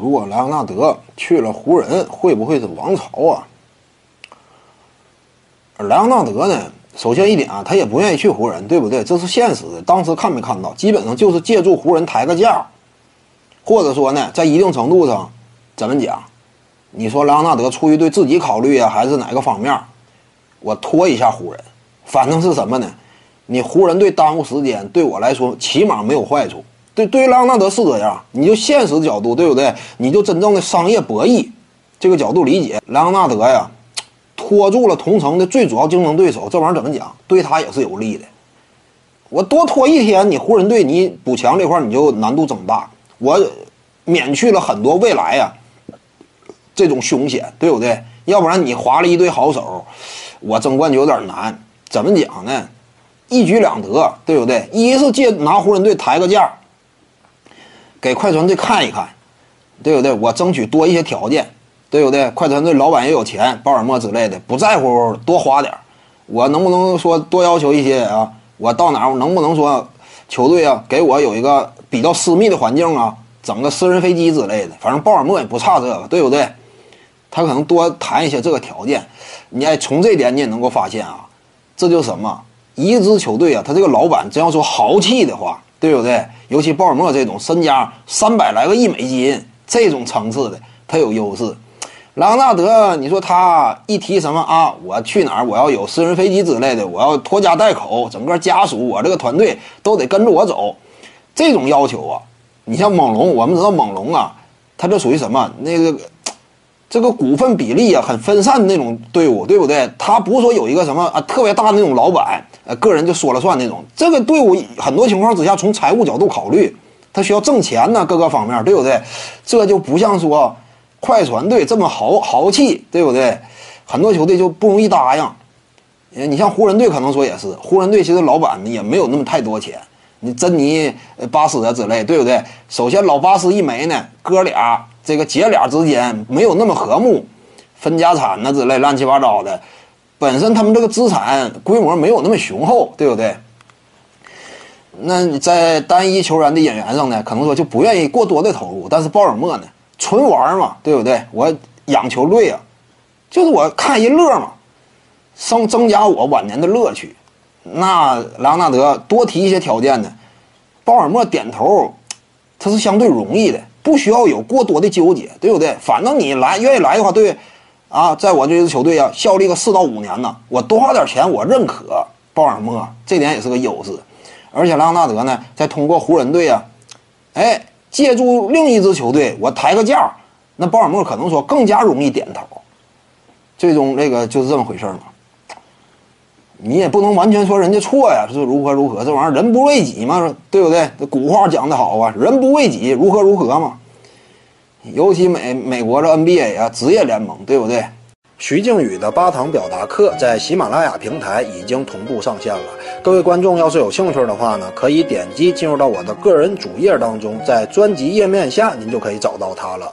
如果莱昂纳德去了湖人，会不会是王朝啊？而莱昂纳德呢，首先一点啊，他也不愿意去湖人，对不对？这是现实的。当时看没看到？基本上就是借助湖人抬个价，或者说呢，在一定程度上，怎么讲？你说莱昂纳德出于对自己考虑啊，还是哪个方面？我拖一下湖人，反正是什么呢？你湖人队耽误时间，对我来说起码没有坏处。对，对于莱昂纳德是这样，你就现实角度，对不对？你就真正的商业博弈这个角度理解，莱昂纳德呀。拖住了同城的最主要竞争对手，这玩意儿怎么讲？对他也是有利的。我多拖一天，你湖人队你补强这块你就难度增大。我免去了很多未来呀这种凶险，对不对？要不然你划了一堆好手，我争冠就有点难。怎么讲呢？一举两得，对不对？一是借拿湖人队抬个价，给快船队看一看，对不对？我争取多一些条件。对不对？快船队老板也有钱，鲍尔默之类的，不在乎多花点我能不能说多要求一些啊？我到哪儿能不能说球队啊给我有一个比较私密的环境啊，整个私人飞机之类的？反正鲍尔默也不差这个，对不对？他可能多谈一些这个条件。你哎，从这点你也能够发现啊，这就是什么？一支球队啊，他这个老板真要说豪气的话，对不对？尤其鲍尔默这种身家三百来个亿美金这种层次的，他有优势。莱昂纳德，你说他一提什么啊？我去哪儿？我要有私人飞机之类的，我要拖家带口，整个家属，我这个团队都得跟着我走。这种要求啊，你像猛龙，我们知道猛龙啊，他这属于什么？那个这个股份比例啊，很分散的那种队伍，对不对？他不是说有一个什么啊特别大的那种老板，呃，个人就说了算那种。这个队伍很多情况之下，从财务角度考虑，他需要挣钱呢，各个方面，对不对？这就不像说。快船队这么豪豪气，对不对？很多球队就不容易答应。你像湖人队，可能说也是。湖人队其实老板也没有那么太多钱。你珍妮、巴斯啊之类，对不对？首先老巴斯一没呢，哥俩这个姐俩之间没有那么和睦，分家产呢之类乱七八糟的。本身他们这个资产规模没有那么雄厚，对不对？那你在单一球员的演员上呢，可能说就不愿意过多的投入。但是鲍尔默呢？纯玩嘛，对不对？我养球队啊，就是我看一乐嘛，增增加我晚年的乐趣。那莱昂纳德多提一些条件呢，鲍尔默点头，他是相对容易的，不需要有过多的纠结，对不对？反正你来愿意来的话，对，啊，在我这支球队啊效力个四到五年呢，我多花点钱我认可。鲍尔默这点也是个优势，而且莱昂纳德呢，再通过湖人队啊，哎。借助另一支球队，我抬个价，那鲍尔默可能说更加容易点头。最终这个就是这么回事嘛。你也不能完全说人家错呀，是如何如何，这玩意儿人不为己嘛，对不对？这古话讲得好啊，人不为己，如何如何嘛。尤其美美国的 NBA 啊，职业联盟，对不对？徐静宇的八堂表达课在喜马拉雅平台已经同步上线了。各位观众要是有兴趣的话呢，可以点击进入到我的个人主页当中，在专辑页面下您就可以找到它了。